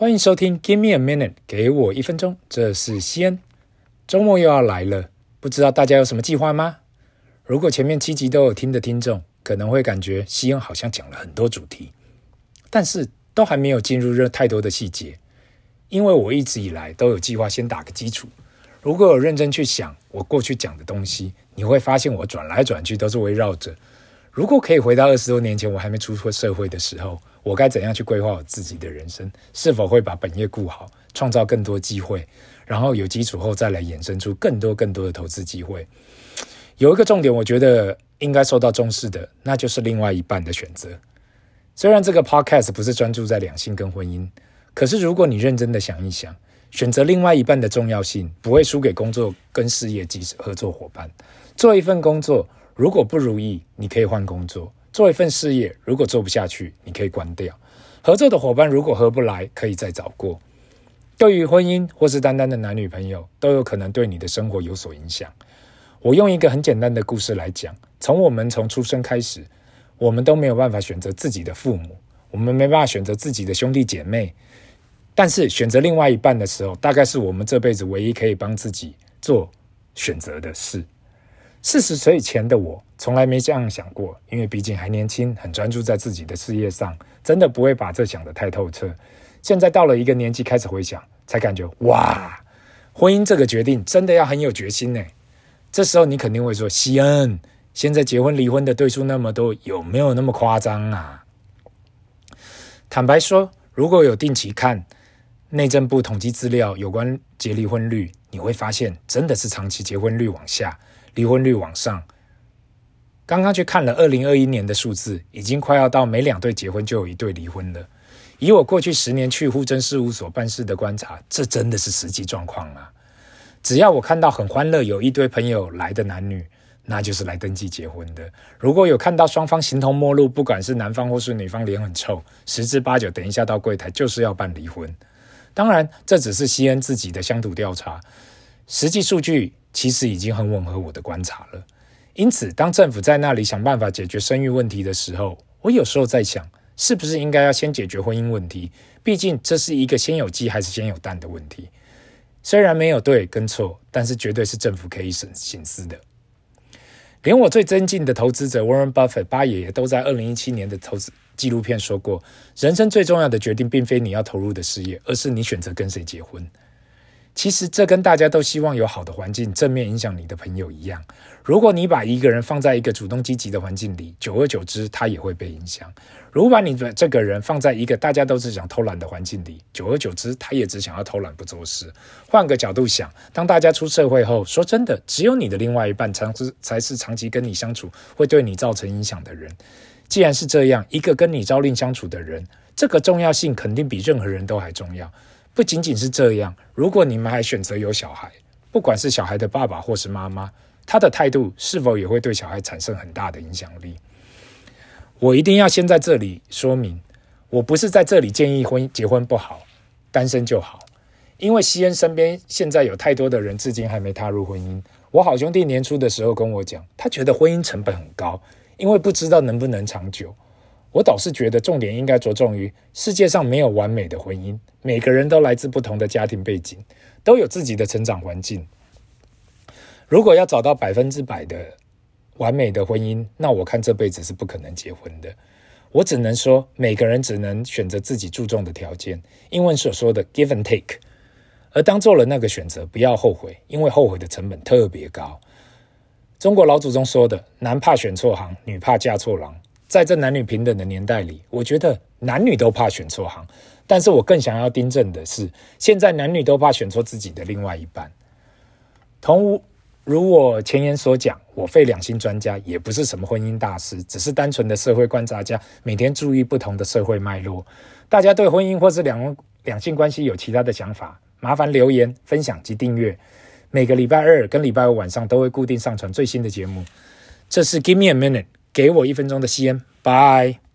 欢迎收听 Give me a minute，给我一分钟。这是西恩，周末又要来了，不知道大家有什么计划吗？如果前面七集都有听的听众，可能会感觉西恩好像讲了很多主题，但是都还没有进入热太多的细节，因为我一直以来都有计划先打个基础。如果有认真去想我过去讲的东西，你会发现我转来转去都是围绕着。如果可以回到二十多年前，我还没出过社会的时候，我该怎样去规划我自己的人生？是否会把本业顾好，创造更多机会，然后有基础后再来衍生出更多更多的投资机会？有一个重点，我觉得应该受到重视的，那就是另外一半的选择。虽然这个 podcast 不是专注在两性跟婚姻，可是如果你认真的想一想，选择另外一半的重要性，不会输给工作跟事业及合作伙伴。做一份工作。如果不如意，你可以换工作；做一份事业，如果做不下去，你可以关掉。合作的伙伴如果合不来，可以再找过。对于婚姻或是单单的男女朋友，都有可能对你的生活有所影响。我用一个很简单的故事来讲：从我们从出生开始，我们都没有办法选择自己的父母，我们没办法选择自己的兄弟姐妹。但是选择另外一半的时候，大概是我们这辈子唯一可以帮自己做选择的事。四十岁以前的我，从来没这样想过，因为毕竟还年轻，很专注在自己的事业上，真的不会把这想得太透彻。现在到了一个年纪，开始回想，才感觉哇，婚姻这个决定真的要很有决心呢。这时候你肯定会说：“西恩，现在结婚离婚的对数那么多，有没有那么夸张啊？”坦白说，如果有定期看内政部统计资料有关结离婚率，你会发现真的是长期结婚率往下。离婚率往上，刚刚去看了二零二一年的数字，已经快要到每两对结婚就有一对离婚了。以我过去十年去户政事务所办事的观察，这真的是实际状况啊！只要我看到很欢乐，有一堆朋友来的男女，那就是来登记结婚的。如果有看到双方形同陌路，不管是男方或是女方脸很臭，十之八九等一下到柜台就是要办离婚。当然，这只是西恩自己的乡土调查，实际数据。其实已经很吻合我的观察了。因此，当政府在那里想办法解决生育问题的时候，我有时候在想，是不是应该要先解决婚姻问题？毕竟这是一个先有鸡还是先有蛋的问题。虽然没有对跟错，但是绝对是政府可以省省思的。连我最尊敬的投资者 Warren Buffett 巴爷爷都在二零一七年的投资纪录片说过：人生最重要的决定，并非你要投入的事业，而是你选择跟谁结婚。其实这跟大家都希望有好的环境，正面影响你的朋友一样。如果你把一个人放在一个主动积极的环境里，久而久之，他也会被影响。如果把你的这个人放在一个大家都只想偷懒的环境里，久而久之，他也只想要偷懒不做事。换个角度想，当大家出社会后，说真的，只有你的另外一半才是才是长期跟你相处会对你造成影响的人。既然是这样，一个跟你朝令相处的人，这个重要性肯定比任何人都还重要。不仅仅是这样，如果你们还选择有小孩，不管是小孩的爸爸或是妈妈，他的态度是否也会对小孩产生很大的影响力？我一定要先在这里说明，我不是在这里建议婚结婚不好，单身就好。因为西恩身边现在有太多的人至今还没踏入婚姻。我好兄弟年初的时候跟我讲，他觉得婚姻成本很高，因为不知道能不能长久。我倒是觉得重点应该着重于世界上没有完美的婚姻，每个人都来自不同的家庭背景，都有自己的成长环境。如果要找到百分之百的完美的婚姻，那我看这辈子是不可能结婚的。我只能说，每个人只能选择自己注重的条件，英文所说的 give and take。而当做了那个选择，不要后悔，因为后悔的成本特别高。中国老祖宗说的“男怕选错行，女怕嫁错郎”。在这男女平等的年代里，我觉得男女都怕选错行，但是我更想要订正的是，现在男女都怕选错自己的另外一半。同如我前言所讲，我非两性专家，也不是什么婚姻大师，只是单纯的社会观察家，每天注意不同的社会脉络。大家对婚姻或是两两性关系有其他的想法，麻烦留言、分享及订阅。每个礼拜二跟礼拜五晚上都会固定上传最新的节目。这是 Give me a minute。给我一分钟的西恩，拜。